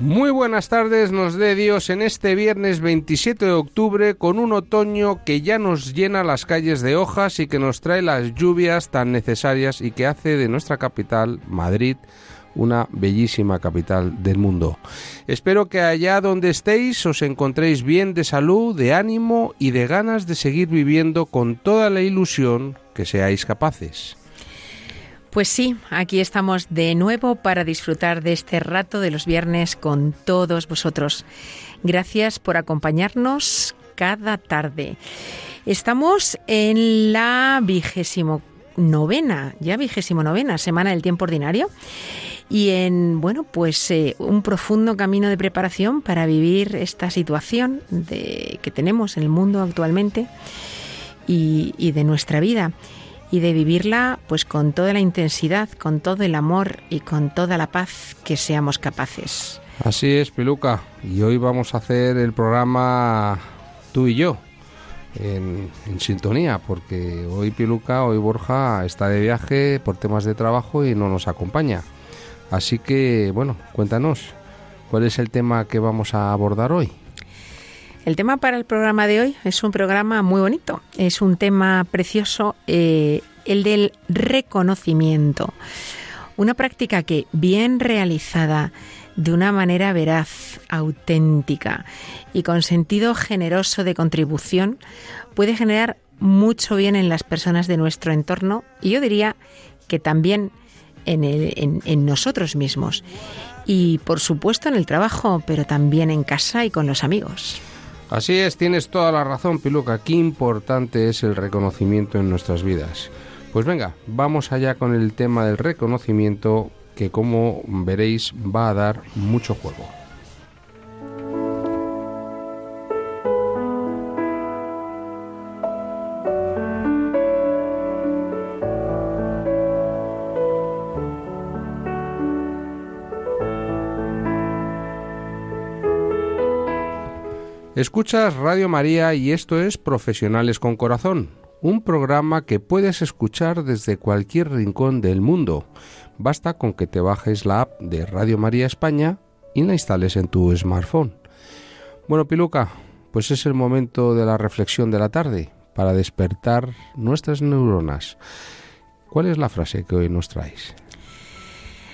Muy buenas tardes, nos dé Dios en este viernes 27 de octubre con un otoño que ya nos llena las calles de hojas y que nos trae las lluvias tan necesarias y que hace de nuestra capital, Madrid, una bellísima capital del mundo. Espero que allá donde estéis os encontréis bien de salud, de ánimo y de ganas de seguir viviendo con toda la ilusión que seáis capaces. Pues sí, aquí estamos de nuevo para disfrutar de este rato de los viernes con todos vosotros. Gracias por acompañarnos cada tarde. Estamos en la vigésimo novena, ya vigésimo novena semana del tiempo ordinario y en, bueno, pues eh, un profundo camino de preparación para vivir esta situación que tenemos en el mundo actualmente y de nuestra vida y de vivirla pues con toda la intensidad, con todo el amor y con toda la paz que seamos capaces. Así es, Piluca. Y hoy vamos a hacer el programa tú y yo en, sintonía, porque hoy Piluca, hoy Borja está de viaje por temas de trabajo y no nos acompaña. Así que, bueno, cuéntanos, ¿cuál es el tema que vamos a abordar hoy? El tema para el programa de hoy es un programa muy bonito, es un tema precioso, eh, el del reconocimiento. Una práctica que, bien realizada, de una manera veraz, auténtica y con sentido generoso de contribución, puede generar mucho bien en las personas de nuestro entorno y yo diría que también en, el- en- en nosotros mismos. Y por supuesto en el trabajo, pero también en casa y con los amigos. Así es, tienes toda la razón, Piluca. Qué importante es el reconocimiento en nuestras vidas. Pues venga, vamos allá con el tema del reconocimiento que como veréis va a dar mucho juego. Escuchas Radio María y esto es Profesionales con Corazón, un programa que puedes escuchar desde cualquier rincón del mundo. Basta con que te bajes la app de Radio María España y la instales en tu smartphone. Bueno, Piluca, pues es el momento de la reflexión de la tarde para despertar nuestras neuronas. ¿Cuál es la frase que hoy nos traes?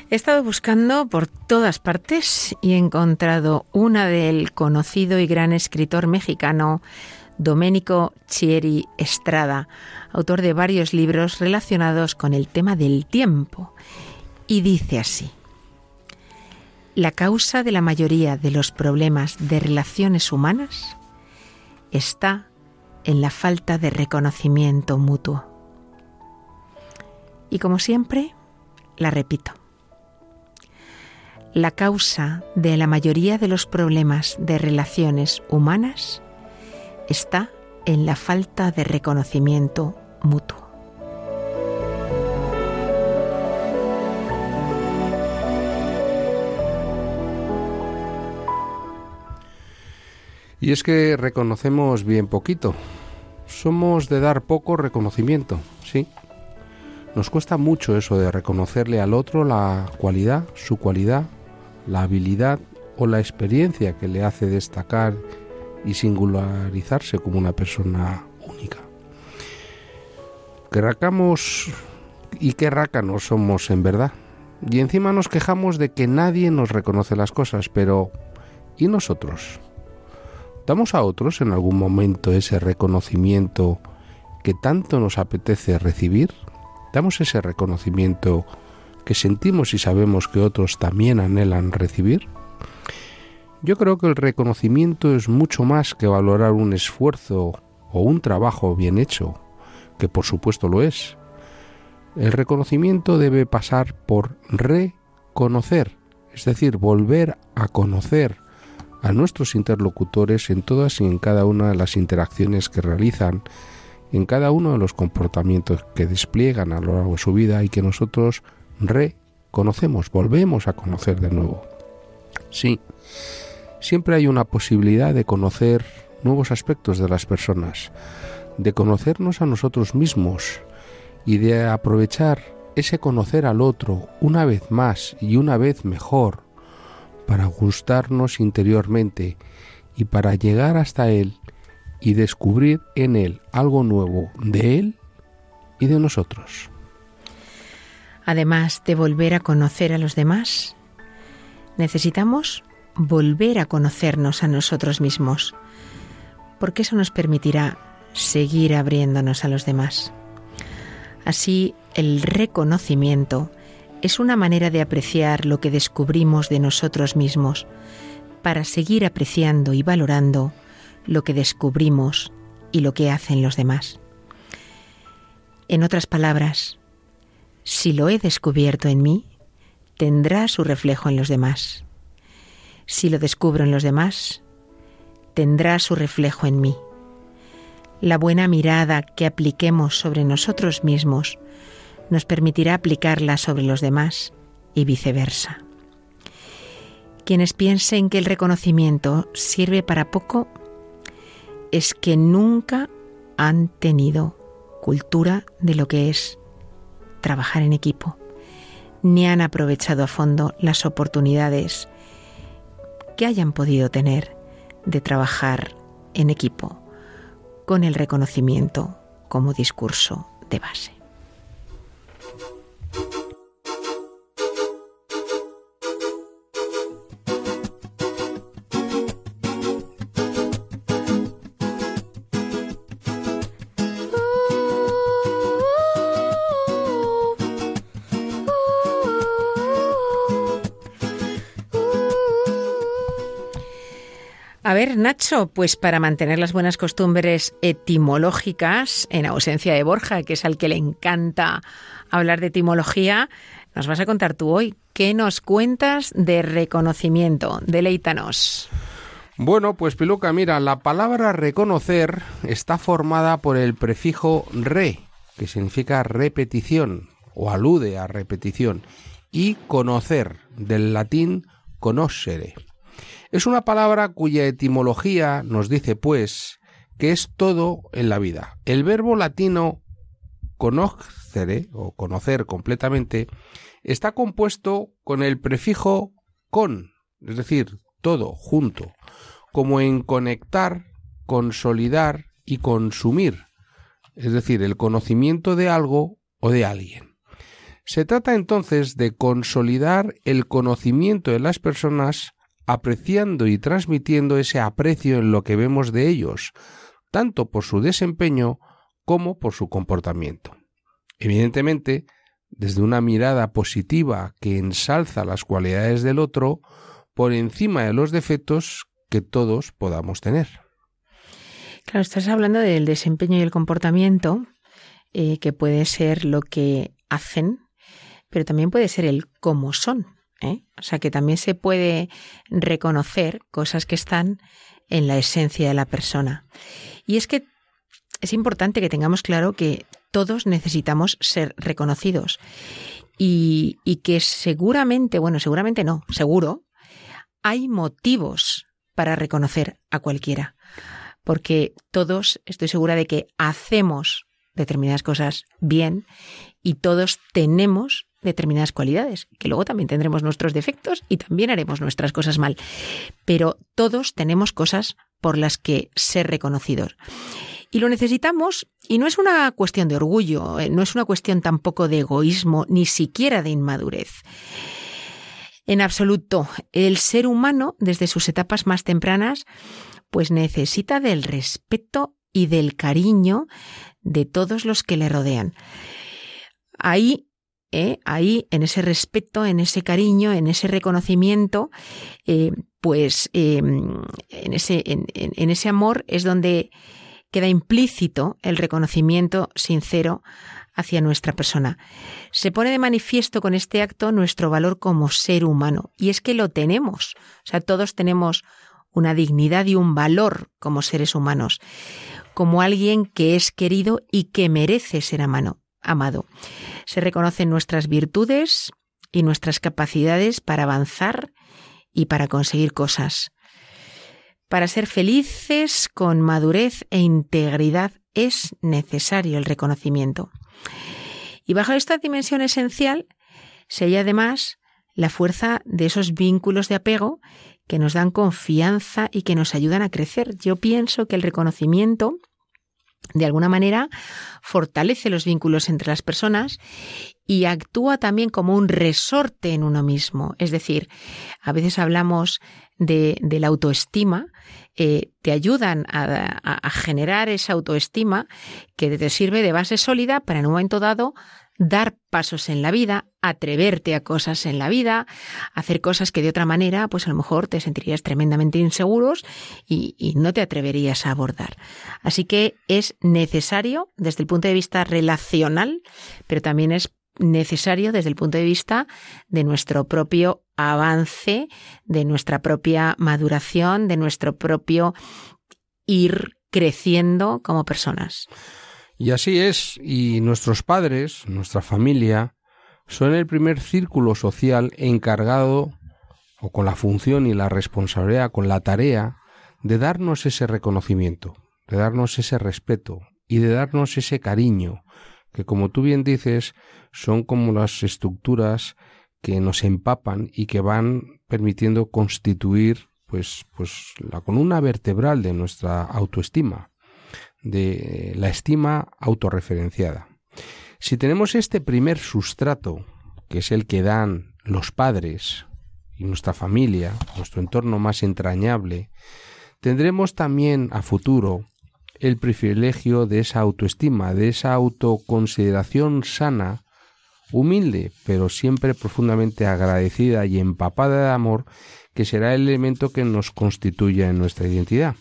He estado buscando por todas partes y he encontrado una del conocido y gran escritor mexicano Domenico Chieri Estrada, autor de varios libros relacionados con el tema del tiempo. Y dice así, la causa de la mayoría de los problemas de relaciones humanas está en la falta de reconocimiento mutuo. Y como siempre, la repito. La causa de la mayoría de los problemas de relaciones humanas está en la falta de reconocimiento mutuo. Y es que reconocemos bien poquito. Somos de dar poco reconocimiento, ¿sí? Nos cuesta mucho eso de reconocerle al otro la cualidad, su cualidad, la habilidad o la experiencia que le hace destacar y singularizarse como una persona única. Que racamos y qué rácanos somos en verdad. Y encima nos quejamos de que nadie nos reconoce las cosas, pero ¿y nosotros? ¿Damos a otros en algún momento ese reconocimiento que tanto nos apetece recibir? ¿Damos ese reconocimiento que sentimos y sabemos que otros también anhelan recibir? Yo creo que el reconocimiento es mucho más que valorar un esfuerzo o un trabajo bien hecho, que por supuesto lo es. El reconocimiento debe pasar por reconocer, es decir, volver a conocer a nuestros interlocutores en todas y en cada una de las interacciones que realizan, en cada uno de los comportamientos que despliegan a lo largo de su vida y que nosotros reconocemos, volvemos a conocer de nuevo. Sí, siempre hay una posibilidad de conocer nuevos aspectos de las personas, de conocernos a nosotros mismos y de aprovechar ese conocer al otro una vez más y una vez mejor para gustarnos interiormente y para llegar hasta Él y descubrir en Él algo nuevo de Él y de nosotros. Además de volver a conocer a los demás, necesitamos volver a conocernos a nosotros mismos, porque eso nos permitirá seguir abriéndonos a los demás. Así, el reconocimiento es una manera de apreciar lo que descubrimos de nosotros mismos, para seguir apreciando y valorando lo que descubrimos y lo que hacen los demás. En otras palabras, si lo he descubierto en mí, tendrá su reflejo en los demás. Si lo descubro en los demás, tendrá su reflejo en mí. La buena mirada que apliquemos sobre nosotros mismos nos permitirá aplicarla sobre los demás y viceversa. Quienes piensen que el reconocimiento sirve para poco es que nunca han tenido cultura de lo que es trabajar en equipo, ni han aprovechado a fondo las oportunidades que hayan podido tener de trabajar en equipo con el reconocimiento como discurso de base. A ver, Nacho, pues para mantener las buenas costumbres etimológicas, en ausencia de Borja, que es al que le encanta hablar de etimología, nos vas a contar tú hoy. ¿Qué nos cuentas de reconocimiento? Deleítanos. Bueno, pues Piluca, mira, la palabra reconocer está formada por el prefijo re, que significa repetición o alude a repetición, y conocer, del latín conoscere. Es una palabra cuya etimología nos dice, pues, que es todo en la vida. El verbo latino conocere o conocer completamente está compuesto con el prefijo con, es decir, todo junto, como en conectar, consolidar y consumir, es decir, el conocimiento de algo o de alguien. Se trata entonces de consolidar el conocimiento de las personas apreciando y transmitiendo ese aprecio en lo que vemos de ellos, tanto por su desempeño como por su comportamiento. Evidentemente, desde una mirada positiva que ensalza las cualidades del otro por encima de los defectos que todos podamos tener. Claro, estás hablando del desempeño y el comportamiento, eh, que puede ser lo que hacen, pero también puede ser el cómo son. ¿Eh? O sea que también se puede reconocer cosas que están en la esencia de la persona. Y es que es importante que tengamos claro que todos necesitamos ser reconocidos y, y que seguramente, bueno, seguramente no, seguro, hay motivos para reconocer a cualquiera. Porque todos, estoy segura de que hacemos determinadas cosas bien y todos tenemos determinadas cualidades, que luego también tendremos nuestros defectos y también haremos nuestras cosas mal. Pero todos tenemos cosas por las que ser reconocidos. Y lo necesitamos, y no es una cuestión de orgullo, eh, no es una cuestión tampoco de egoísmo, ni siquiera de inmadurez. En absoluto, el ser humano, desde sus etapas más tempranas, pues necesita del respeto y del cariño de todos los que le rodean. Ahí, eh, ahí, en ese respeto, en ese cariño, en ese reconocimiento, eh, pues eh, en, ese, en, ese amor es donde queda implícito el reconocimiento sincero hacia nuestra persona. Se pone de manifiesto con este acto nuestro valor como ser humano, y es que lo tenemos. O sea, todos tenemos una dignidad y un valor como seres humanos, como alguien que es querido y que merece ser amado. Amado. Se reconocen nuestras virtudes y nuestras capacidades para avanzar y para conseguir cosas. Para ser felices con madurez e integridad es necesario el reconocimiento. Y bajo esta dimensión esencial se halla además la fuerza de esos vínculos de apego que nos dan confianza y que nos ayudan a crecer. Yo pienso que el reconocimiento de alguna manera fortalece los vínculos entre las personas y actúa también como un resorte en uno mismo. Es decir, a veces hablamos de, la autoestima, eh, te ayudan a, a, generar esa autoestima que te sirve de base sólida para en un momento dado dar pasos en la vida, atreverte a cosas en la vida, hacer cosas que de otra manera, pues a lo mejor te sentirías tremendamente inseguros y, y, no te atreverías a abordar. Así que es necesario desde el punto de vista relacional, pero también es necesario desde el punto de vista de nuestro propio avance, de nuestra propia maduración, de nuestro propio ir creciendo como personas. Y así es, y nuestros padres, nuestra familia, son el primer círculo social encargado o con la función y la responsabilidad, con la tarea de darnos ese reconocimiento, de darnos ese respeto y de darnos ese cariño, que como tú bien dices, son como las estructuras que nos empapan y que van permitiendo constituir pues, pues la columna vertebral de nuestra autoestima de la estima autorreferenciada. Si tenemos este primer sustrato, que es el que dan los padres y nuestra familia, nuestro entorno más entrañable, tendremos también a futuro el privilegio de esa autoestima, de esa autoconsideración sana, humilde, pero siempre profundamente agradecida y empapada de amor, que será el elemento que nos constituya en nuestra identidad.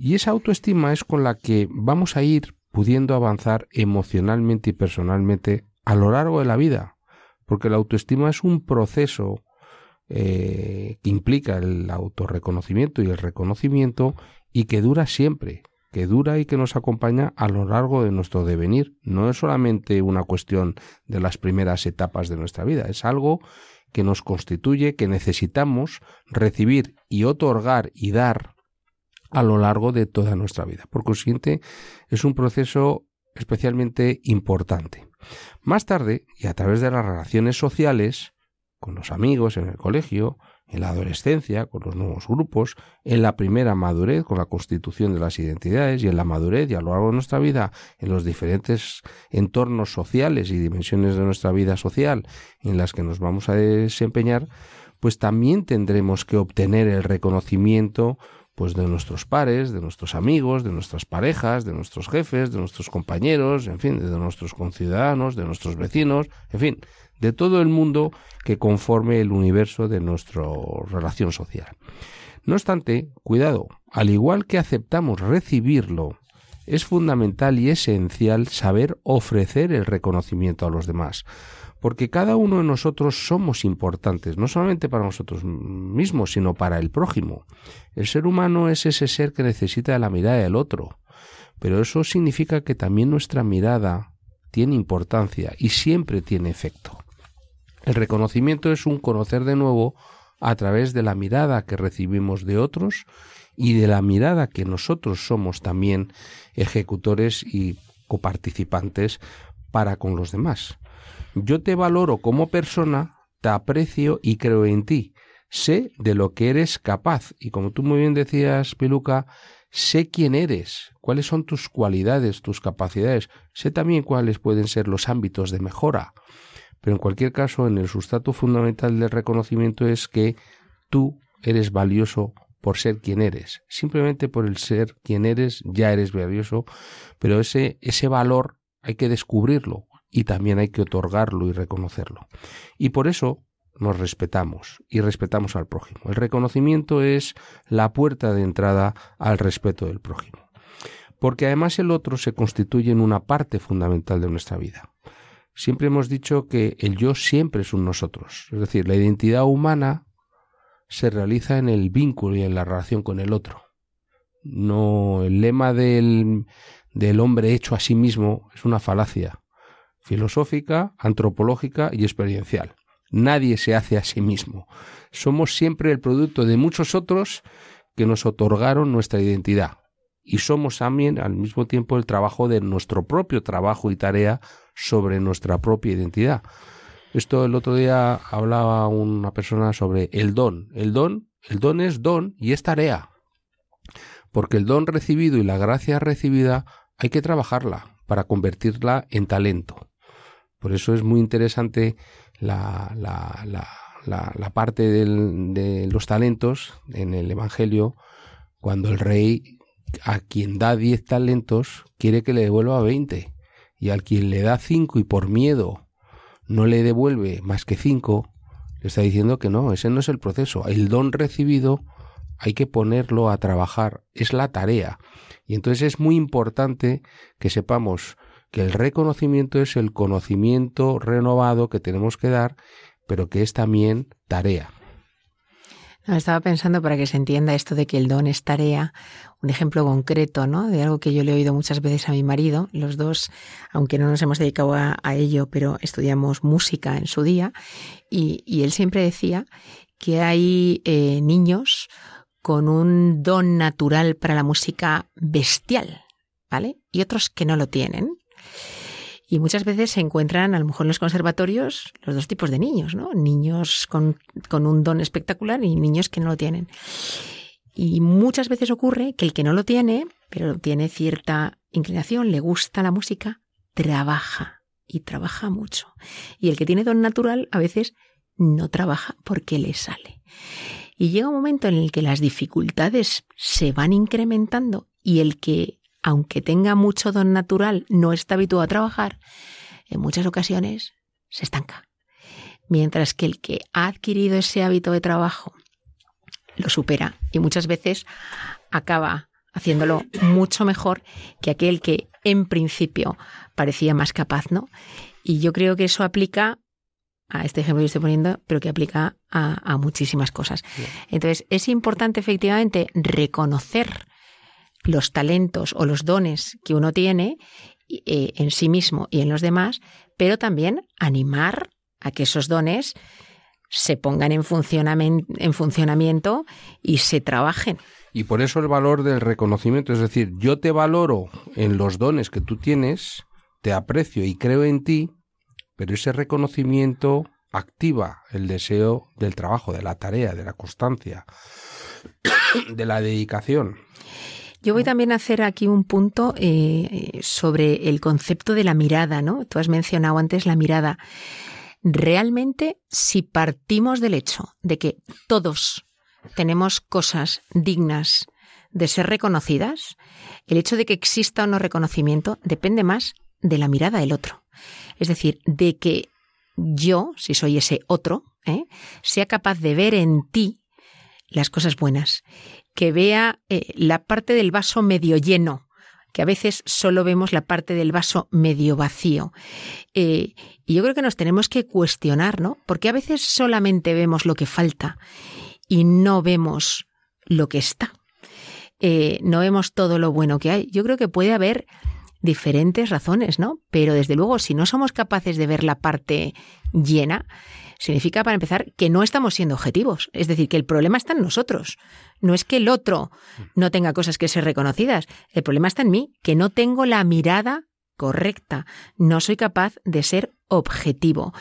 Y esa autoestima es con la que vamos a ir pudiendo avanzar emocionalmente y personalmente a lo largo de la vida, porque la autoestima es un proceso eh, que implica el autorreconocimiento y el reconocimiento y que dura siempre, que dura y que nos acompaña a lo largo de nuestro devenir. No es solamente una cuestión de las primeras etapas de nuestra vida, es algo que nos constituye, que necesitamos recibir y otorgar y dar a lo largo de toda nuestra vida. Por consiguiente, es un proceso especialmente importante. Más tarde, y a través de las relaciones sociales, con los amigos en el colegio, en la adolescencia, con los nuevos grupos, en la primera madurez, con la constitución de las identidades, y en la madurez y a lo largo de nuestra vida, en los diferentes entornos sociales y dimensiones de nuestra vida social en las que nos vamos a desempeñar, pues también tendremos que obtener el reconocimiento pues de nuestros pares, de nuestros amigos, de nuestras parejas, de nuestros jefes, de nuestros compañeros, en fin, de nuestros conciudadanos, de nuestros vecinos, en fin, de todo el mundo que conforme el universo de nuestra relación social. No obstante, cuidado, al igual que aceptamos recibirlo, es fundamental y esencial saber ofrecer el reconocimiento a los demás, porque cada uno de nosotros somos importantes, no solamente para nosotros mismos, sino para el prójimo. El ser humano es ese ser que necesita la mirada del otro, pero eso significa que también nuestra mirada tiene importancia y siempre tiene efecto. El reconocimiento es un conocer de nuevo a través de la mirada que recibimos de otros y de la mirada que nosotros somos también ejecutores y coparticipantes para con los demás. Yo te valoro como persona, te aprecio y creo en ti. Sé de lo que eres capaz. Y como tú muy bien decías, Peluca, sé quién eres, cuáles son tus cualidades, tus capacidades. Sé también cuáles pueden ser los ámbitos de mejora. Pero en cualquier caso, en el sustrato fundamental del reconocimiento es que tú eres valioso por ser quien eres. Simplemente por el ser quien eres ya eres valioso, pero ese, ese valor hay que descubrirlo y también hay que otorgarlo y reconocerlo. Y por eso nos respetamos y respetamos al prójimo. El reconocimiento es la puerta de entrada al respeto del prójimo. Porque además el otro se constituye en una parte fundamental de nuestra vida. Siempre hemos dicho que el yo siempre es un nosotros. Es decir, la identidad humana se realiza en el vínculo y en la relación con el otro. No, el lema del, del hombre hecho a sí mismo es una falacia filosófica, antropológica y experiencial. Nadie se hace a sí mismo. Somos siempre el producto de muchos otros que nos otorgaron nuestra identidad. Y somos también al mismo tiempo el trabajo de nuestro propio trabajo y tarea sobre nuestra propia identidad. Esto el otro día hablaba una persona sobre el don. El don, el don es don y es tarea. Porque el don recibido y la gracia recibida hay que trabajarla para convertirla en talento. Por eso es muy interesante la, la, la, la parte de los talentos en el Evangelio, cuando el rey a quien da diez talentos quiere que le devuelva veinte, y al quien le da cinco y por miedo no le devuelve más que cinco, le está diciendo que no, ese no es el proceso. El don recibido hay que ponerlo a trabajar, es la tarea. Y entonces es muy importante que sepamos que el reconocimiento es el conocimiento renovado que tenemos que dar, pero que es también tarea. No, estaba pensando para que se entienda esto de que el don es tarea, un ejemplo concreto, ¿no? De algo que yo le he oído muchas veces a mi marido. Los dos, aunque no nos hemos dedicado a, ello, pero estudiamos música en su día, y, y él siempre decía que hay eh, niños con un don natural para la música bestial, ¿vale? Y otros que no lo tienen. Y muchas veces se encuentran, a lo mejor en los conservatorios, los dos tipos de niños, ¿no? Niños con, con un don espectacular y niños que no lo tienen. Y muchas veces ocurre que el que no lo tiene, pero tiene cierta inclinación, le gusta la música, trabaja y trabaja mucho. Y el que tiene don natural a veces no trabaja porque le sale. Y llega un momento en el que las dificultades se van incrementando y el que aunque tenga mucho don natural, no está habituado a trabajar, en muchas ocasiones se estanca. Mientras que el que ha adquirido ese hábito de trabajo lo supera y muchas veces acaba haciéndolo mucho mejor que aquel que en principio parecía más capaz, ¿no? Y yo creo que eso aplica a este ejemplo que estoy poniendo, pero que aplica a, a muchísimas cosas. Entonces, es importante efectivamente reconocer los talentos o los dones que uno tiene eh, en sí mismo y en los demás, pero también animar a que esos dones se pongan en, en funcionamiento y se trabajen. Y por eso el valor del reconocimiento, es decir, yo te valoro en los dones que tú tienes, te aprecio y creo en ti, pero ese reconocimiento activa el deseo del trabajo, de la tarea, de la constancia, de la dedicación. Yo voy también a hacer aquí un punto eh, sobre el concepto de la mirada, ¿no? Tú has mencionado antes la mirada. Realmente, si partimos del hecho de que todos tenemos cosas dignas de ser reconocidas, el hecho de que exista o no reconocimiento depende más de la mirada del otro. Es decir, de que yo, si soy ese otro, ¿eh? sea capaz de ver en ti las cosas buenas que vea eh, la parte del vaso medio lleno, que a veces solo vemos la parte del vaso medio vacío. Eh, y yo creo que nos tenemos que cuestionar, ¿no? Porque a veces solamente vemos lo que falta y no vemos lo que está. Eh, no vemos todo lo bueno que hay. Yo creo que puede haber diferentes razones, ¿no? Pero desde luego, si no somos capaces de ver la parte llena, significa, para empezar, que no estamos siendo objetivos. Es decir, que el problema está en nosotros. No es que el otro no tenga cosas que ser reconocidas. El problema está en mí, que no tengo la mirada correcta. No soy capaz de ser objetivo.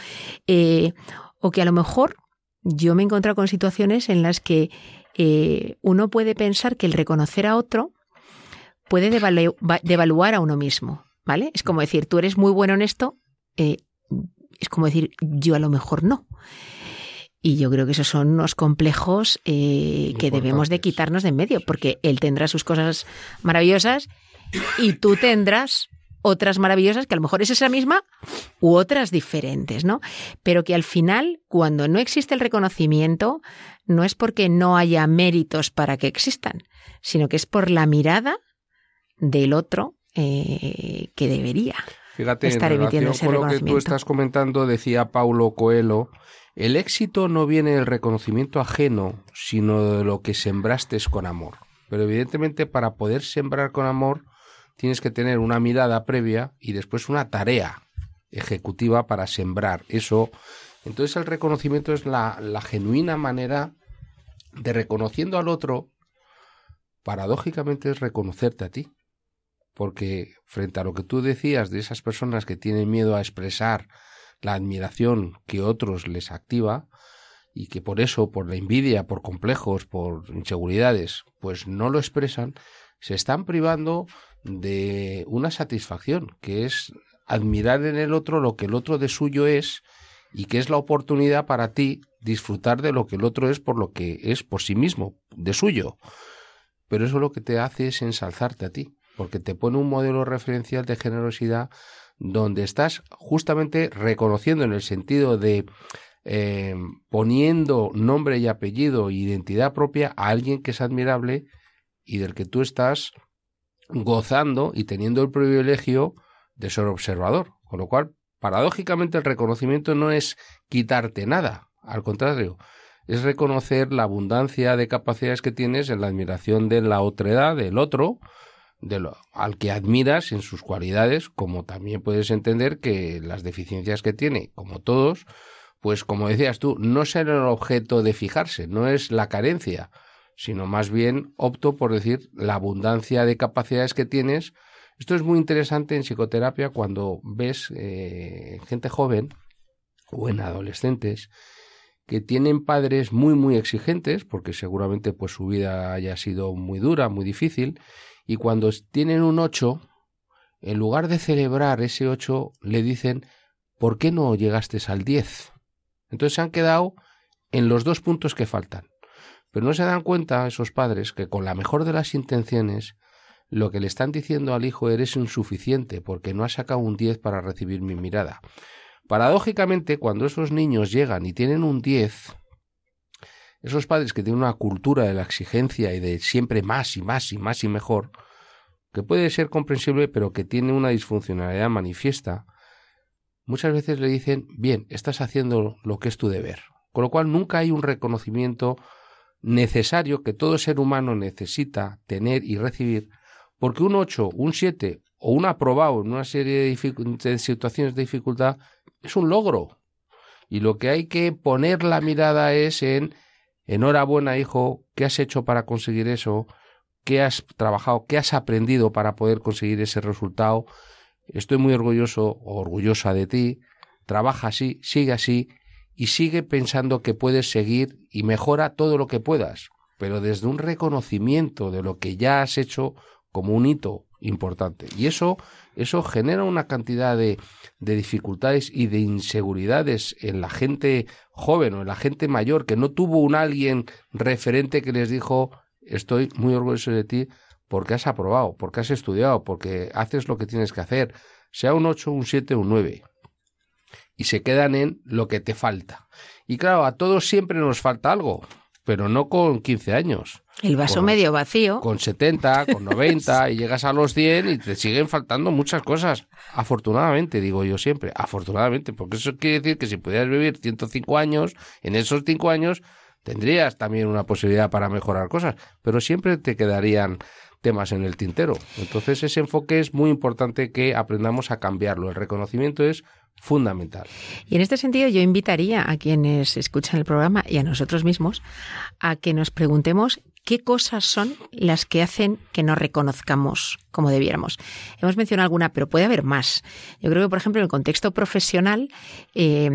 Eh, o que a lo mejor yo me he encontrado con situaciones en las que eh, uno puede pensar que el reconocer a otro puede devaluar a uno mismo. ¿Vale? Es como decir, tú eres muy bueno en esto, eh, es como decir, yo a lo mejor no. Y yo creo que esos son unos complejos eh, que debemos de quitarnos de en medio, porque él tendrá sus cosas maravillosas y tú tendrás otras maravillosas que a lo mejor es esa misma u otras diferentes, ¿no? Pero que al final, cuando no existe el reconocimiento, no es porque no haya méritos para que existan, sino que es por la mirada del otro eh, que debería. Fíjate, estar en relación ese con lo que tú estás comentando, decía Paulo Coelho, el éxito no viene del reconocimiento ajeno, sino de lo que sembraste con amor. Pero evidentemente para poder sembrar con amor tienes que tener una mirada previa y después una tarea ejecutiva para sembrar eso. Entonces el reconocimiento es la, la genuina manera de reconociendo al otro, paradójicamente es reconocerte a ti porque frente a lo que tú decías de esas personas que tienen miedo a expresar la admiración que otros les activa y que por eso, por la envidia, por complejos, por inseguridades, pues no lo expresan, se están privando de una satisfacción, que es admirar en el otro lo que el otro de suyo es y que es la oportunidad para ti disfrutar de lo que el otro es por lo que es por sí mismo, de suyo. Pero eso lo que te hace es ensalzarte a ti porque te pone un modelo referencial de generosidad donde estás justamente reconociendo en el sentido de eh, poniendo nombre y apellido e identidad propia a alguien que es admirable y del que tú estás gozando y teniendo el privilegio de ser observador. Con lo cual, paradójicamente, el reconocimiento no es quitarte nada, al contrario, es reconocer la abundancia de capacidades que tienes en la admiración de la otredad, del otro, de lo, al que admiras en sus cualidades, como también puedes entender que las deficiencias que tiene, como todos, pues como decías tú, no ser el objeto de fijarse, no es la carencia, sino más bien opto por decir la abundancia de capacidades que tienes. Esto es muy interesante en psicoterapia cuando ves eh, gente joven o en adolescentes que tienen padres muy muy exigentes porque seguramente pues su vida haya sido muy dura, muy difícil y cuando tienen un 8, en lugar de celebrar ese 8, le dicen, ¿por qué no llegaste al 10? Entonces se han quedado en los dos puntos que faltan. Pero no se dan cuenta esos padres que con la mejor de las intenciones, lo que le están diciendo al hijo eres insuficiente porque no has sacado un 10 para recibir mi mirada. Paradójicamente, cuando esos niños llegan y tienen un 10, esos padres que tienen una cultura de la exigencia y de siempre más y más y más y mejor, que puede ser comprensible pero que tiene una disfuncionalidad manifiesta, muchas veces le dicen, bien, estás haciendo lo que es tu deber. Con lo cual nunca hay un reconocimiento necesario que todo ser humano necesita tener y recibir, porque un 8, un 7 o un aprobado en una serie de, de situaciones de dificultad es un logro. Y lo que hay que poner la mirada es en enhorabuena, hijo, ¿qué has hecho para conseguir eso? ¿Qué has trabajado? ¿Qué has aprendido para poder conseguir ese resultado? Estoy muy orgulloso o orgullosa de ti. Trabaja así, sigue así y sigue pensando que puedes seguir y mejora todo lo que puedas, pero desde un reconocimiento de lo que ya has hecho como un hito importante. Y eso, eso genera una cantidad de, de dificultades y de inseguridades en la gente joven o en la gente mayor que no tuvo un alguien referente que les dijo estoy muy orgulloso de ti porque has aprobado, porque has estudiado, porque haces lo que tienes que hacer, sea un 8, un 7, un 9. Y se quedan en lo que te falta. Y claro, a todos siempre nos falta algo, pero no con 15 años. El vaso Con- medio vacío. Con 70, con 90, y llegas a los 100 y te siguen faltando muchas cosas. Afortunadamente, digo yo siempre, afortunadamente, porque eso quiere decir que si pudieras vivir 105 años, en esos 5 años tendrías también una posibilidad para mejorar cosas, pero siempre te quedarían temas en el tintero. Entonces ese enfoque es muy importante que aprendamos a cambiarlo. El reconocimiento es fundamental. Y en este sentido yo invitaría a quienes escuchan el programa y a nosotros mismos a que nos preguntemos qué cosas son las que hacen que nos reconozcamos como debiéramos. Hemos mencionado alguna, pero puede haber más. Yo creo que, por ejemplo, en el contexto profesional, eh,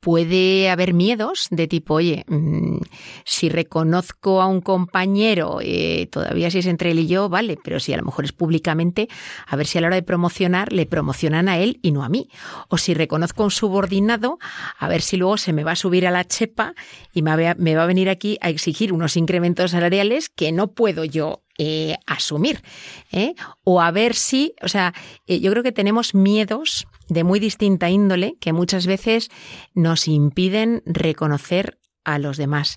puede haber miedos de tipo, oye, mm, si reconozco a un compañero, eh, todavía si es entre él y yo, vale, pero si a lo mejor es públicamente, a ver si a la hora de promocionar le promocionan a él y no a mí. O si reconozco a un subordinado, a ver si luego se me va a subir a la chepa y me va a, me va a venir aquí a exigir unos incrementos salariales que no puedo yo eh, asumir. ¿eh? O a ver si, o sea, eh, yo creo que tenemos miedos de muy distinta índole que muchas veces nos impiden reconocer a los demás.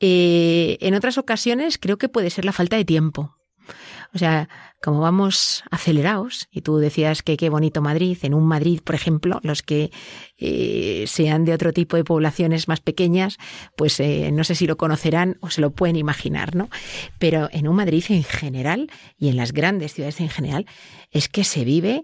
Eh, en otras ocasiones creo que puede ser la falta de tiempo. O sea, como vamos acelerados, y tú decías que qué bonito Madrid, en un Madrid, por ejemplo, los que eh, sean de otro tipo de poblaciones más pequeñas, pues eh, no sé si lo conocerán o se lo pueden imaginar, ¿no? Pero en un Madrid en general y en las grandes ciudades en general, es que se vive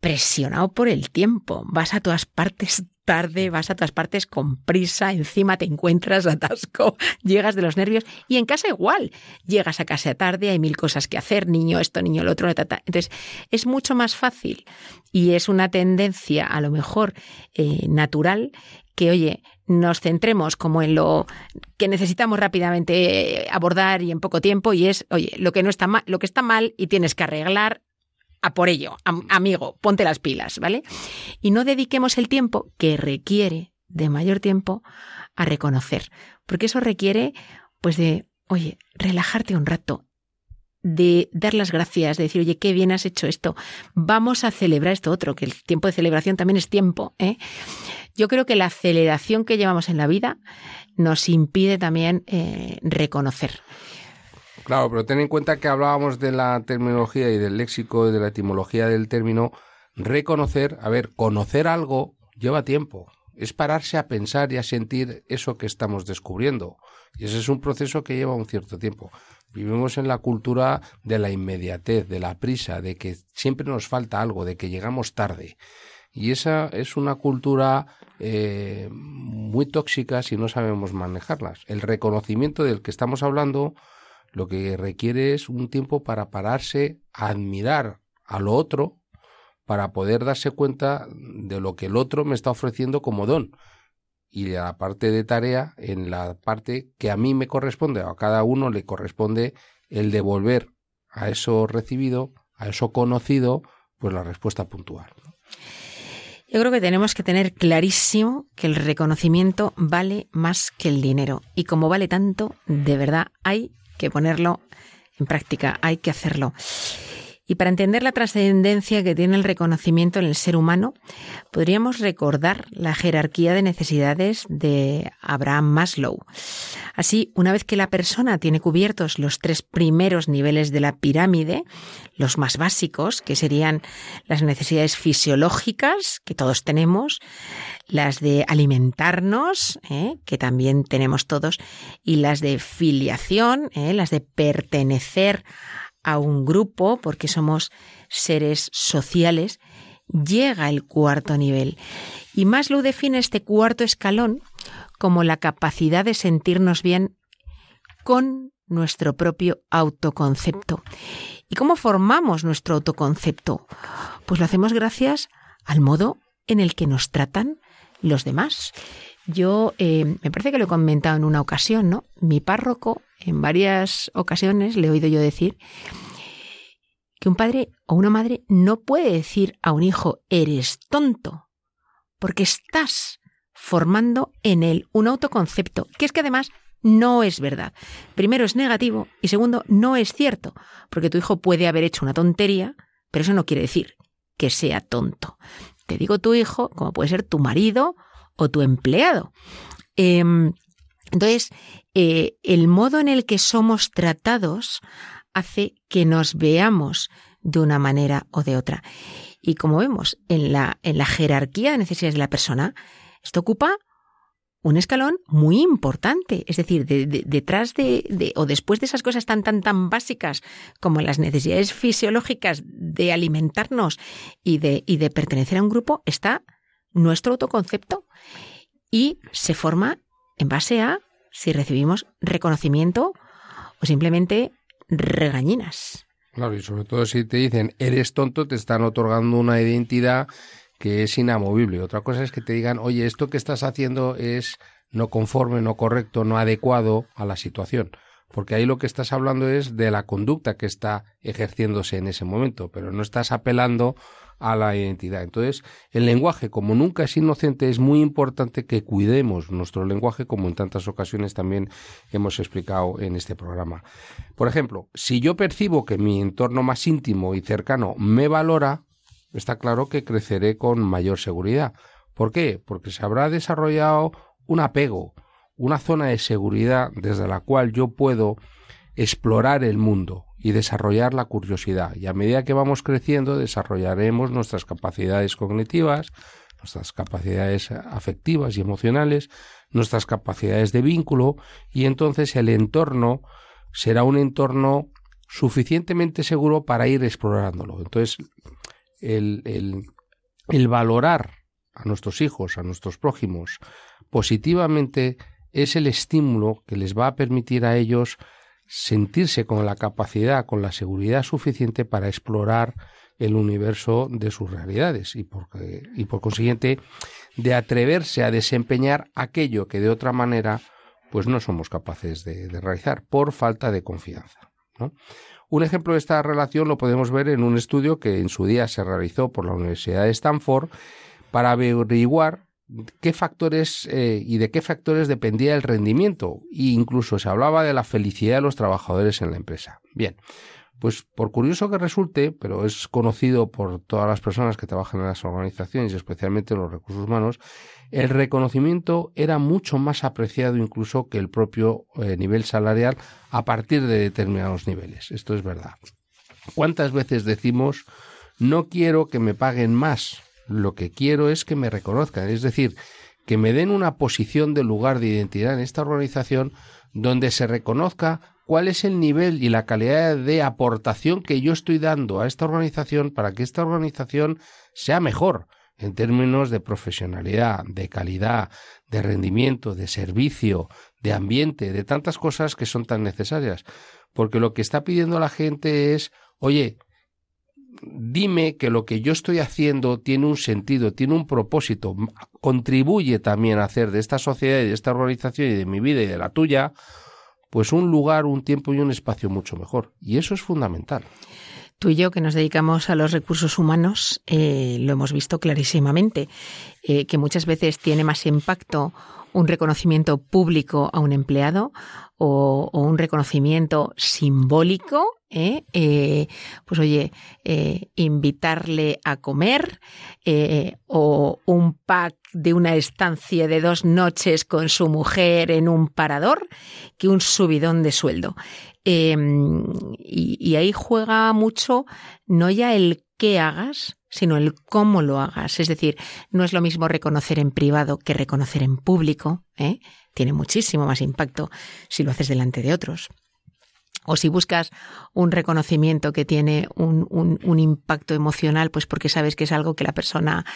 presionado por el tiempo. Vas a todas partes tarde, vas a todas partes con prisa, encima te encuentras atasco, llegas de los nervios y en casa igual. Llegas a casa tarde, hay mil cosas que hacer, niño esto, niño lo otro, ta, ta. entonces es mucho más fácil y es una tendencia a lo mejor eh, natural que, oye, nos centremos como en lo que necesitamos rápidamente abordar y en poco tiempo y es, oye, lo que no está mal, lo que está mal y tienes que arreglar a por ello, am- amigo, ponte las pilas, ¿vale? Y no dediquemos el tiempo que requiere de mayor tiempo a reconocer, porque eso requiere, pues, de, oye, relajarte un rato, de dar las gracias, de decir, oye, qué bien has hecho esto, vamos a celebrar esto otro, que el tiempo de celebración también es tiempo, ¿eh? Yo creo que la aceleración que llevamos en la vida nos impide también eh, reconocer. Claro, pero ten en cuenta que hablábamos de la terminología y del léxico y de la etimología del término. Reconocer, a ver, conocer algo lleva tiempo. Es pararse a pensar y a sentir eso que estamos descubriendo. Y ese es un proceso que lleva un cierto tiempo. Vivimos en la cultura de la inmediatez, de la prisa, de que siempre nos falta algo, de que llegamos tarde. Y esa es una cultura eh, muy tóxica si no sabemos manejarlas. El reconocimiento del que estamos hablando lo que requiere es un tiempo para pararse a admirar a lo otro para poder darse cuenta de lo que el otro me está ofreciendo como don y la parte de tarea en la parte que a mí me corresponde a cada uno le corresponde el devolver a eso recibido a eso conocido pues la respuesta puntual Yo creo que tenemos que tener clarísimo que el reconocimiento vale más que el dinero. Y como vale tanto, de verdad hay que ponerlo en práctica, hay que hacerlo. Y para entender la trascendencia que tiene el reconocimiento en el ser humano, podríamos recordar la jerarquía de necesidades de Abraham Maslow. Así, una vez que la persona tiene cubiertos los tres primeros niveles de la pirámide, los más básicos, que serían las necesidades fisiológicas, que todos tenemos, las de alimentarnos, ¿eh? que también tenemos todos, y las de filiación, ¿eh? las de pertenecer a un grupo, porque somos seres sociales, llega el cuarto nivel. Y Maslow define este cuarto escalón como la capacidad de sentirnos bien con nuestro propio autoconcepto. ¿Y cómo formamos nuestro autoconcepto? Pues lo hacemos gracias al modo en el que nos tratan los demás. Yo eh, me parece que lo he comentado en una ocasión, ¿no? Mi párroco, en varias ocasiones le he oído yo decir que un padre o una madre no puede decir a un hijo eres tonto, porque estás formando en él un autoconcepto, que es que además no es verdad. Primero es negativo y segundo no es cierto, porque tu hijo puede haber hecho una tontería, pero eso no quiere decir que sea tonto. Te digo tu hijo, como puede ser tu marido o tu empleado. Eh, entonces, eh, el modo en el que somos tratados hace que nos veamos de una manera o de otra. Y como vemos en la, en la jerarquía de necesidades de la persona, esto ocupa un escalón muy importante. Es decir, de, de, detrás de, de, o después de esas cosas tan, tan, tan básicas como las necesidades fisiológicas de alimentarnos y de, y de pertenecer a un grupo, está nuestro autoconcepto. Y se forma en base a si recibimos reconocimiento o simplemente regañinas. Claro, y sobre todo si te dicen eres tonto, te están otorgando una identidad que es inamovible. Otra cosa es que te digan, oye, esto que estás haciendo es no conforme, no correcto, no adecuado a la situación. Porque ahí lo que estás hablando es de la conducta que está ejerciéndose en ese momento, pero no estás apelando a la identidad. Entonces, el lenguaje, como nunca es inocente, es muy importante que cuidemos nuestro lenguaje, como en tantas ocasiones también hemos explicado en este programa. Por ejemplo, si yo percibo que mi entorno más íntimo y cercano me valora, está claro que creceré con mayor seguridad. ¿Por qué? Porque se habrá desarrollado un apego, una zona de seguridad desde la cual yo puedo explorar el mundo y desarrollar la curiosidad. Y a medida que vamos creciendo, desarrollaremos nuestras capacidades cognitivas, nuestras capacidades afectivas y emocionales, nuestras capacidades de vínculo, y entonces el entorno será un entorno suficientemente seguro para ir explorándolo. Entonces, el, el, el valorar a nuestros hijos, a nuestros prójimos, positivamente es el estímulo que les va a permitir a ellos sentirse con la capacidad, con la seguridad suficiente para explorar el universo de sus realidades y por, consiguiente de atreverse a desempeñar aquello que de otra manera pues no somos capaces de, realizar por falta de confianza. Un ejemplo de esta relación lo podemos ver en un estudio que en su día se realizó por la Universidad de Stanford para averiguar qué factores eh, y de qué factores dependía el rendimiento e incluso se hablaba de la felicidad de los trabajadores en la empresa. Bien, pues por curioso que resulte, pero es conocido por todas las personas que trabajan en las organizaciones especialmente en los recursos humanos, el reconocimiento era mucho más apreciado incluso que el propio eh, nivel salarial a partir de determinados niveles. Esto es verdad. ¿Cuántas veces decimos no quiero que me paguen más? Lo que quiero es que me reconozcan, es decir, que me den una posición de lugar de identidad en esta organización donde se reconozca cuál es el nivel y la calidad de aportación que yo estoy dando a esta organización para que esta organización sea mejor en términos de profesionalidad, de calidad, de rendimiento, de servicio, de ambiente, de tantas cosas que son tan necesarias. Porque lo que está pidiendo la gente es, oye, dime que lo que yo estoy haciendo tiene un sentido, tiene un propósito, contribuye también a hacer de esta sociedad y de esta organización y de mi vida y de la tuya, pues un lugar, un tiempo y un espacio mucho mejor. Y eso es fundamental. Tú y yo, que nos dedicamos a los recursos humanos, eh, lo hemos visto clarísimamente, eh, que muchas veces tiene más impacto un reconocimiento público a un empleado o, o un reconocimiento simbólico ¿eh? Eh, pues oye, eh, invitarle a comer o un pack de una estancia de dos noches con su mujer en un parador que un subidón de sueldo. Em, y, ahí juega mucho no ya el qué hagas, sino el cómo lo hagas. Es decir, no es lo mismo reconocer en privado que reconocer en público. Tiene muchísimo más impacto si lo haces delante de otros o si buscas un reconocimiento que tiene un, un, impacto emocional, pues porque sabes que es algo que la persona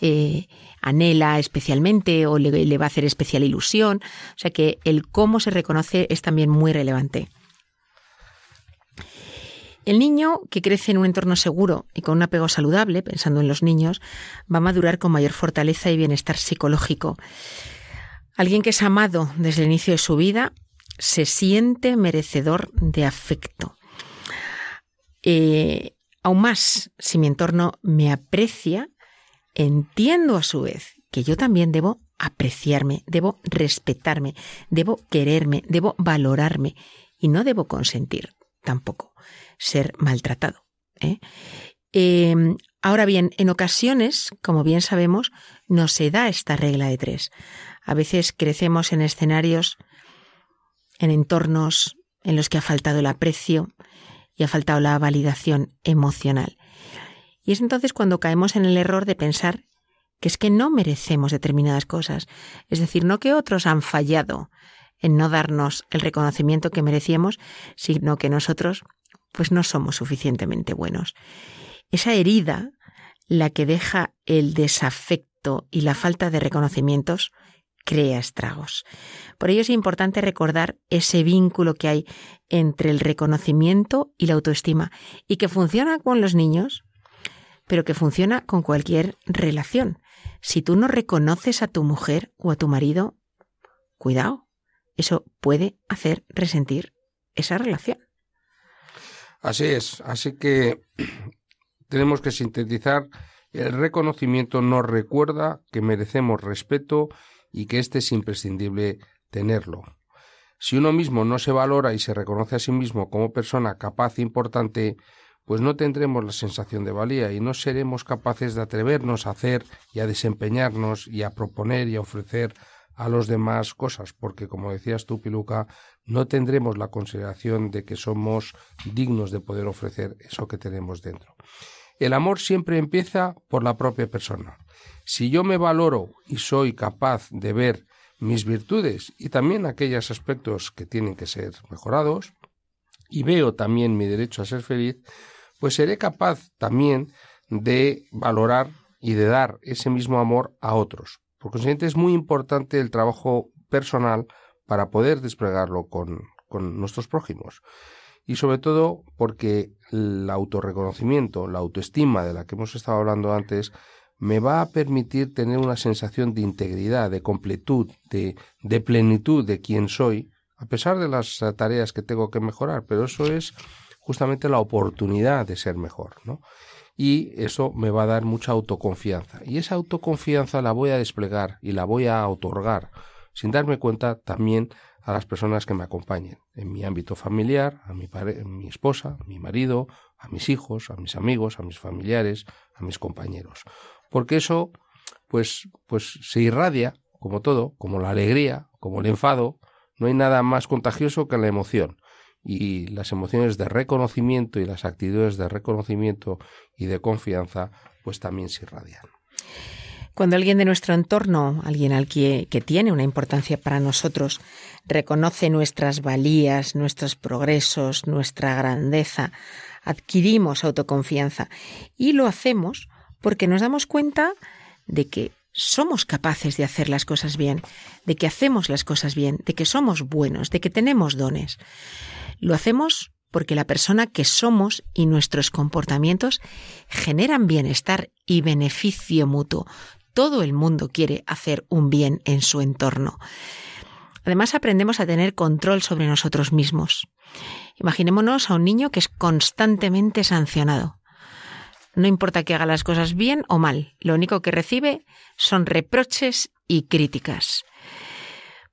eh, anhela especialmente o le, le, va a hacer especial ilusión. O sea que el cómo se reconoce es también muy relevante. El niño que crece en un entorno seguro y con un apego saludable, pensando en los niños, va a madurar con mayor fortaleza y bienestar psicológico. Alguien que es amado desde el inicio de su vida se siente merecedor de afecto. Eh, aún más, si mi entorno me aprecia, entiendo a su vez que yo también debo apreciarme, debo respetarme, debo quererme, debo valorarme y no debo consentir tampoco ser maltratado. ¿eh? Eh, ahora bien, en ocasiones, como bien sabemos, no se da esta regla de tres. A veces crecemos en escenarios en entornos en los que ha faltado el aprecio y ha faltado la validación emocional. Y es entonces cuando caemos en el error de pensar que es que no merecemos determinadas cosas, es decir, no que otros han fallado en no darnos el reconocimiento que merecíamos, sino que nosotros pues no somos suficientemente buenos. Esa herida, la que deja el desafecto y la falta de reconocimientos, crea estragos. Por ello es importante recordar ese vínculo que hay entre el reconocimiento y la autoestima y que funciona con los niños, pero que funciona con cualquier relación. Si tú no reconoces a tu mujer o a tu marido, cuidado, eso puede hacer resentir esa relación. Así es, así que tenemos que sintetizar, el reconocimiento nos recuerda que merecemos respeto y que este es imprescindible tenerlo. Si uno mismo no se valora y se reconoce a sí mismo como persona capaz e importante, pues no tendremos la sensación de valía y no seremos capaces de atrevernos a hacer y a desempeñarnos y a proponer y a ofrecer a los demás cosas, porque como decías tú, Piluca, no tendremos la consideración de que somos dignos de poder ofrecer eso que tenemos dentro. El amor siempre empieza por la propia persona. Si yo me valoro y soy capaz de ver mis virtudes y también aquellos aspectos que tienen que ser mejorados, y veo también mi derecho a ser feliz, pues seré capaz también de valorar y de dar ese mismo amor a otros. Por consiguiente, es muy importante el trabajo personal para poder desplegarlo con, con nuestros prójimos. Y sobre todo porque el autorreconocimiento, la autoestima de la que hemos estado hablando antes, me va a permitir tener una sensación de integridad, de completud, de, plenitud de quien soy, a pesar de las tareas que tengo que mejorar, pero eso es justamente la oportunidad de ser mejor, ¿no? Y eso me va a dar mucha autoconfianza. Y esa autoconfianza la voy a desplegar y la voy a otorgar, sin darme cuenta también a las personas que me acompañen, en mi ámbito familiar, a mi, mi esposa, a mi marido, a mis hijos, a mis amigos, a mis familiares, a mis compañeros porque eso pues pues se irradia como todo, como la alegría, como el enfado, no hay nada más contagioso que la emoción. Y las emociones de reconocimiento y las actitudes de reconocimiento y de confianza, pues también se irradian. Cuando alguien de nuestro entorno, alguien al que, que, tiene una importancia para nosotros, reconoce nuestras valías, nuestros progresos, nuestra grandeza, adquirimos autoconfianza y lo hacemos porque nos damos cuenta de que somos capaces de hacer las cosas bien, de que hacemos las cosas bien, de que somos buenos, de que tenemos dones. Lo hacemos porque la persona que somos y nuestros comportamientos generan bienestar y beneficio mutuo. Todo el mundo quiere hacer un bien en su entorno. Además aprendemos a tener control sobre nosotros mismos. Imaginémonos a un niño que es constantemente sancionado. No importa que haga las cosas bien o mal, lo único que recibe son reproches y críticas.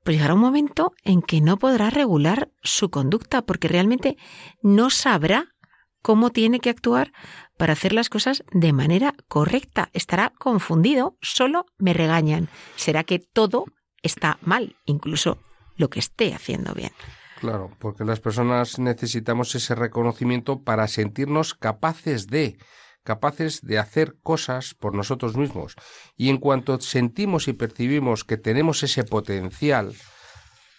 Pues llegará un momento en que no podrá regular su conducta porque realmente no sabrá cómo tiene que actuar para hacer las cosas de manera correcta. Estará confundido, solo me regañan. Será que todo está mal, incluso lo que esté haciendo bien. Claro, porque las personas necesitamos ese reconocimiento para sentirnos capaces de capaces de hacer cosas por nosotros mismos. Y en cuanto sentimos y percibimos que tenemos ese potencial,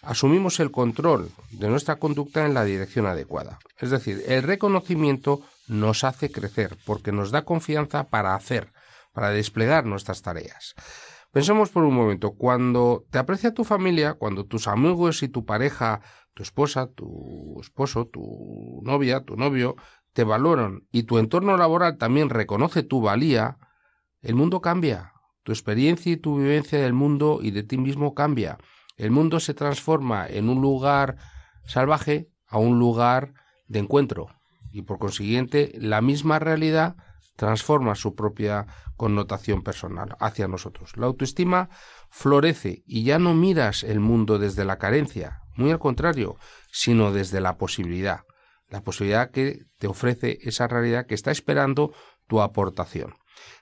asumimos el control de nuestra conducta en la dirección adecuada. Es decir, el reconocimiento nos hace crecer porque nos da confianza para hacer, para desplegar nuestras tareas. Pensemos por un momento, cuando te aprecia tu familia, cuando tus amigos y tu pareja, tu esposa, tu esposo, tu novia, tu novio, te valoran y tu entorno laboral también reconoce tu valía, el mundo cambia. Tu experiencia y tu vivencia del mundo y de ti mismo cambia. El mundo se transforma en un lugar salvaje a un lugar de encuentro. Y por consiguiente, la misma realidad transforma su propia connotación personal hacia nosotros. La autoestima florece y ya no miras el mundo desde la carencia, muy al contrario, sino desde la posibilidad la posibilidad que te ofrece esa realidad que está esperando tu aportación.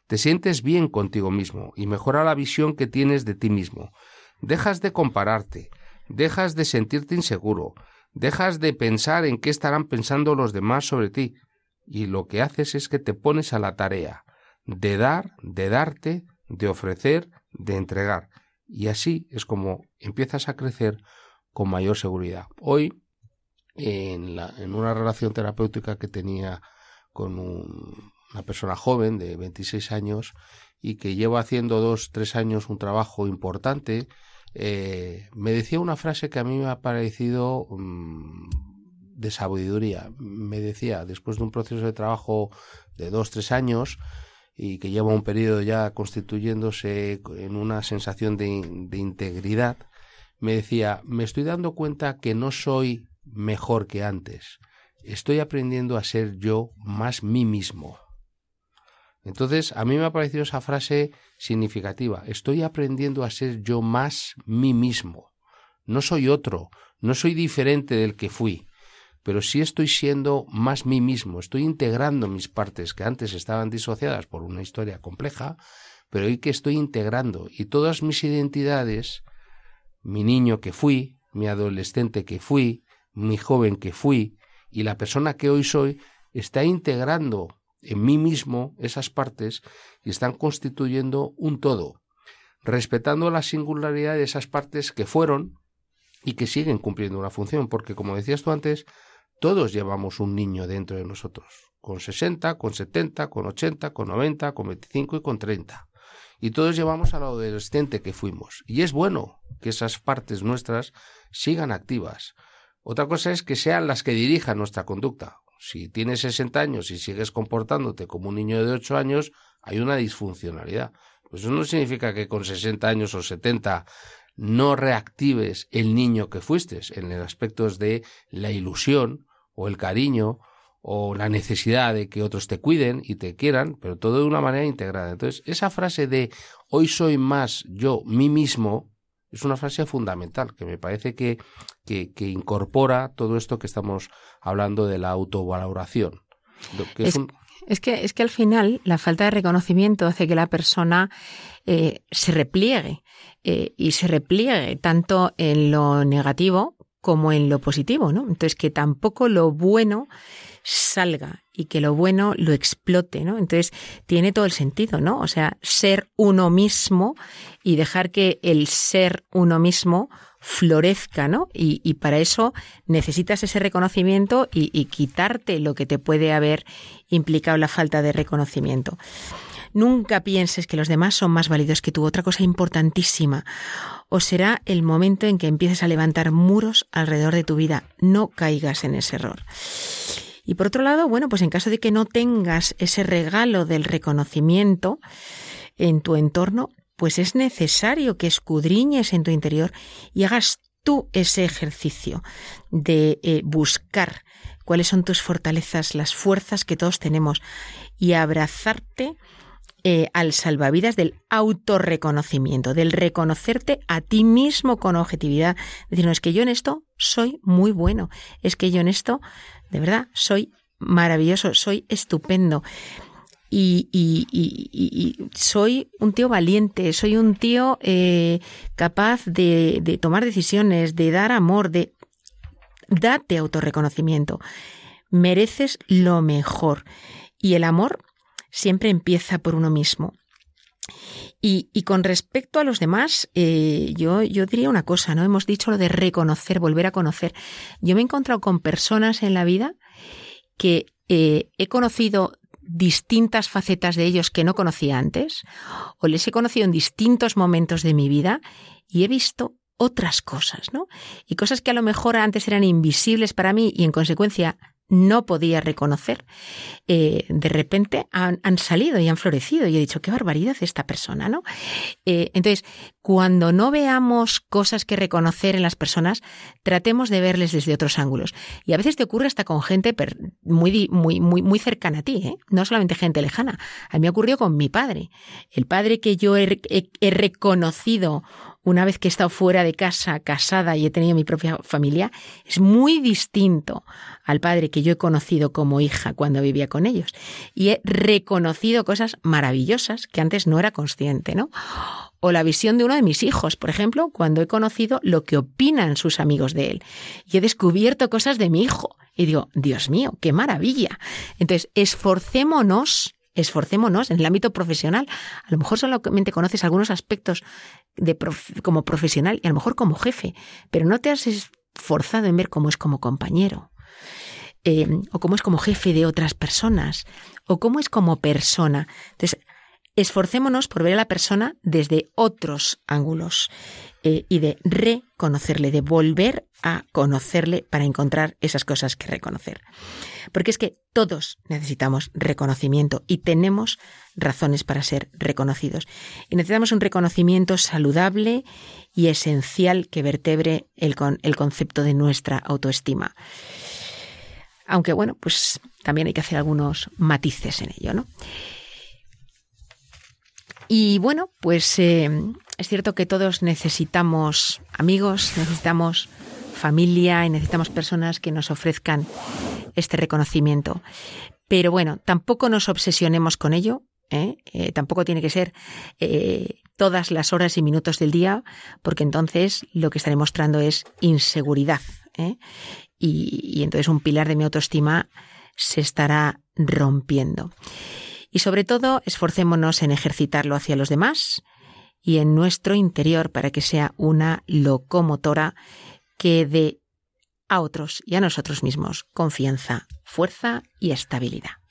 Te sientes bien contigo mismo y mejora la visión que tienes de ti mismo. Dejas de compararte, dejas de sentirte inseguro, dejas de pensar en qué estarán pensando los demás sobre ti y lo que haces es que te pones a la tarea de dar, de darte, de ofrecer, de entregar. Y así es como empiezas a crecer con mayor seguridad. Hoy en, la, en una relación terapéutica que tenía con una persona joven de 26 años y que lleva haciendo dos, tres años un trabajo importante, eh, me decía una frase que a mí me ha parecido mm, de sabiduría. Me decía, después de un proceso de trabajo de dos, tres años, y que lleva un periodo ya constituyéndose en una sensación de, de integridad, me decía, me estoy dando cuenta que no soy mejor que antes, estoy aprendiendo a ser yo más mí mismo. Entonces, a mí me ha parecido esa frase significativa. Estoy aprendiendo a ser yo más mí mismo. No soy otro, no soy diferente del que fui, pero sí estoy siendo más mí mismo. Estoy integrando mis partes que antes estaban disociadas por una historia compleja, pero hoy que estoy integrando y todas mis identidades, mi niño que fui, mi adolescente que fui, mi joven que fui y la persona que hoy soy, está integrando en mí mismo esas partes y están constituyendo un todo, respetando la singularidad de esas partes que fueron y que siguen cumpliendo una función, porque como decías tú antes, todos llevamos un niño dentro de nosotros, con 60, con 70, con 80, con 90, con 25 y con 30. Y todos llevamos al adolescente que fuimos. Y es bueno que esas partes nuestras sigan activas. Otra cosa es que sean las que dirijan nuestra conducta. Si tienes 60 años y sigues comportándote como un niño de 8 años, hay una disfuncionalidad. Pues eso no significa que con 60 años o 70 no reactives el niño que fuiste en el aspectos de la ilusión o el cariño o la necesidad de que otros te cuiden y te quieran, pero todo de una manera integrada. Entonces, esa frase de hoy soy más yo, mí mismo, es una frase fundamental que me parece que, que, que incorpora todo esto que estamos hablando de la autovaloración. Que es, un... es, que, es que al final la falta de reconocimiento hace que la persona eh, se repliegue eh, y se repliegue tanto en lo negativo como en lo positivo, ¿no? Entonces que tampoco lo bueno salga y que lo bueno lo explote, ¿no? Entonces tiene todo el sentido, ¿no? O sea, ser uno mismo y dejar que el ser uno mismo florezca, ¿no? Y, y para eso necesitas ese reconocimiento y, y quitarte lo que te puede haber implicado la falta de reconocimiento. Nunca pienses que los demás son más válidos que tú. Otra cosa importantísima. O será el momento en que empieces a levantar muros alrededor de tu vida. No caigas en ese error. Y por otro lado, bueno, pues en caso de que no tengas ese regalo del reconocimiento en tu entorno, pues es necesario que escudriñes en tu interior y hagas tú ese ejercicio de eh, buscar cuáles son tus fortalezas, las fuerzas que todos tenemos y abrazarte eh, al salvavidas del autorreconocimiento, del reconocerte a ti mismo con objetividad. Decir, no, es que yo en esto soy muy bueno, es que yo en esto, de verdad, soy maravilloso, soy estupendo. Y, y, y, soy un tío valiente, soy un tío eh, capaz de, de, tomar decisiones, de dar amor, de date autorreconocimiento. Mereces lo mejor. Y el amor siempre empieza por uno mismo. Y, y, con respecto a los demás, eh, yo, yo diría una cosa, ¿no? Hemos dicho lo de reconocer, volver a conocer. Yo me he encontrado con personas en la vida que eh, he conocido distintas facetas de ellos que no conocía antes, o les he conocido en distintos momentos de mi vida y he visto otras cosas, ¿no? Y cosas que a lo mejor antes eran invisibles para mí y en consecuencia no podía reconocer, eh, de repente han, salido y han florecido. Y he dicho, qué barbaridad esta persona, ¿no? Eh, entonces, cuando no veamos cosas que reconocer en las personas, tratemos de verles desde otros ángulos. Y a veces te ocurre hasta con gente muy, muy, muy, muy cercana a ti, ¿eh? no solamente gente lejana. A mí me ocurrió con mi padre. El padre que yo he reconocido una vez que he estado fuera de casa, casada y he tenido mi propia familia, es muy distinto al padre que yo he conocido como hija cuando vivía con ellos. Y he reconocido cosas maravillosas que antes no era consciente, ¿no? O la visión de uno de mis hijos, por ejemplo, cuando he conocido lo que opinan sus amigos de él. Y he descubierto cosas de mi hijo. Y digo, Dios mío, qué maravilla. Entonces, esforcémonos esforcémonos en el ámbito profesional. A lo mejor solamente conoces algunos aspectos de como profesional y a lo mejor como jefe, pero no te has esforzado en ver cómo es como compañero. Eh, o cómo es como jefe de otras personas, o cómo es como persona. Entonces, esforcémonos por ver a la persona desde otros ángulos eh, y de reconocerle, de volver a conocerle para encontrar esas cosas que reconocer. Porque es que todos necesitamos reconocimiento y tenemos razones para ser reconocidos. Y necesitamos un reconocimiento saludable y esencial que vertebre el, con, el concepto de nuestra autoestima. Aunque bueno, pues también hay que hacer algunos matices en ello, ¿no? Y bueno, pues eh, es cierto que todos necesitamos amigos, necesitamos familia y necesitamos personas que nos ofrezcan este reconocimiento. Pero bueno, tampoco nos obsesionemos con ello, ¿eh? Eh, tampoco tiene que ser todas las horas y minutos del día, porque entonces lo que estaré mostrando es inseguridad. y entonces un pilar de mi autoestima se estará rompiendo. Y sobre todo, esforcémonos en ejercitarlo hacia los demás y en nuestro interior para que sea una locomotora que dé a otros y a nosotros mismos confianza, fuerza y estabilidad.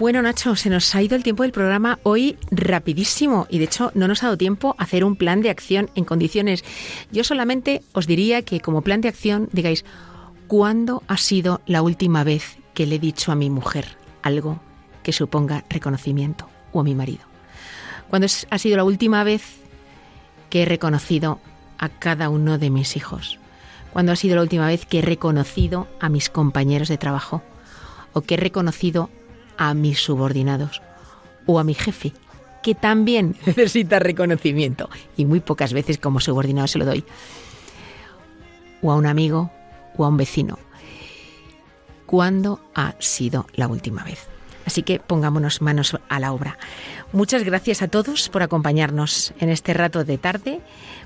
Bueno, Nacho, se nos ha ido el tiempo del programa hoy rapidísimo y de hecho no nos ha dado tiempo a hacer un plan de acción en condiciones. Yo solamente os diría que como plan de acción digáis, ¿cuándo ha sido la última vez que le he dicho a mi mujer algo que suponga reconocimiento o a mi marido? ¿Cuándo ha sido la última vez que he reconocido a cada uno de mis hijos? ¿Cuándo ha sido la última vez que he reconocido a mis compañeros de trabajo? ¿O que he reconocido a mis subordinados o a mi jefe, que también necesita reconocimiento y muy pocas veces como subordinado se lo doy, o a un amigo o a un vecino. ¿Cuándo ha sido la última vez? Así que pongámonos manos a la obra. Muchas gracias a todos por acompañarnos en este rato de tarde.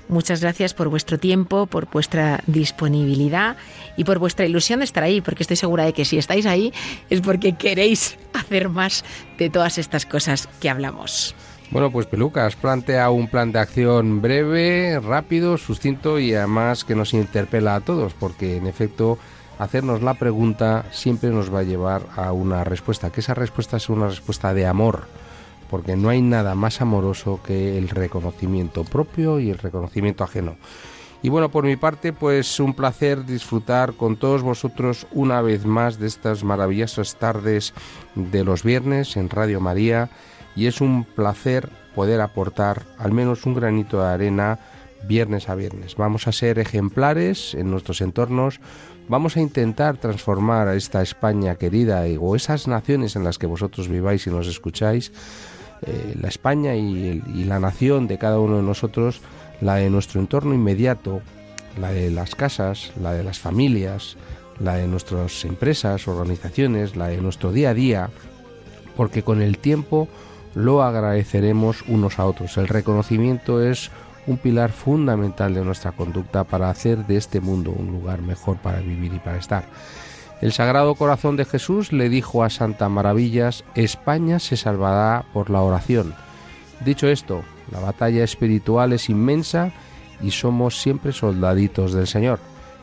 Muchas gracias por vuestro tiempo, por vuestra disponibilidad y por vuestra ilusión de estar ahí, porque estoy segura de que si estáis ahí es porque queréis hacer más de todas estas cosas que hablamos. Bueno, pues Pelucas plantea un plan de acción breve, rápido, sucinto y además que nos interpela a todos, porque en efecto hacernos la pregunta siempre nos va a llevar a una respuesta, que esa respuesta es una respuesta de amor, porque no hay nada más amoroso que el reconocimiento propio y el reconocimiento ajeno. Y bueno, por mi parte, pues un placer disfrutar con todos vosotros una vez más de estas maravillosas tardes de los viernes en Radio María y es un placer poder aportar al menos un granito de arena viernes a viernes. Vamos a ser ejemplares en nuestros entornos, Vamos a intentar transformar a esta España querida o esas naciones en las que vosotros viváis y nos escucháis, eh, la España y, la nación de cada uno de nosotros, la de nuestro entorno inmediato, la de las casas, la de las familias, la de nuestras empresas, organizaciones, la de nuestro día a día, porque con el tiempo lo agradeceremos unos a otros. El reconocimiento es un pilar fundamental de nuestra conducta para hacer de este mundo un lugar mejor para vivir y para estar. El Sagrado Corazón de Jesús le dijo a Santa Maravillas, España se salvará por la oración. Dicho esto, la batalla espiritual es inmensa y somos siempre soldaditos del Señor.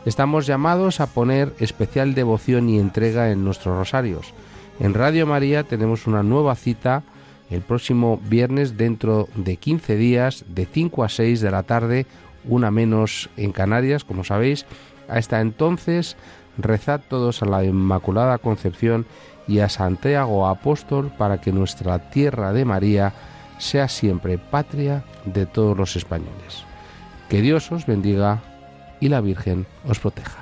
Estamos llamados a poner especial devoción y entrega en nuestros rosarios. En Radio María tenemos una nueva cita el próximo viernes dentro de 15 días de 5 a 6 de la tarde, una menos en Canarias, como sabéis. Hasta entonces, rezad todos a la Inmaculada Concepción y a Santiago Apóstol para que nuestra tierra de María sea siempre patria de todos los españoles. Que Dios os bendiga y la Virgen os proteja.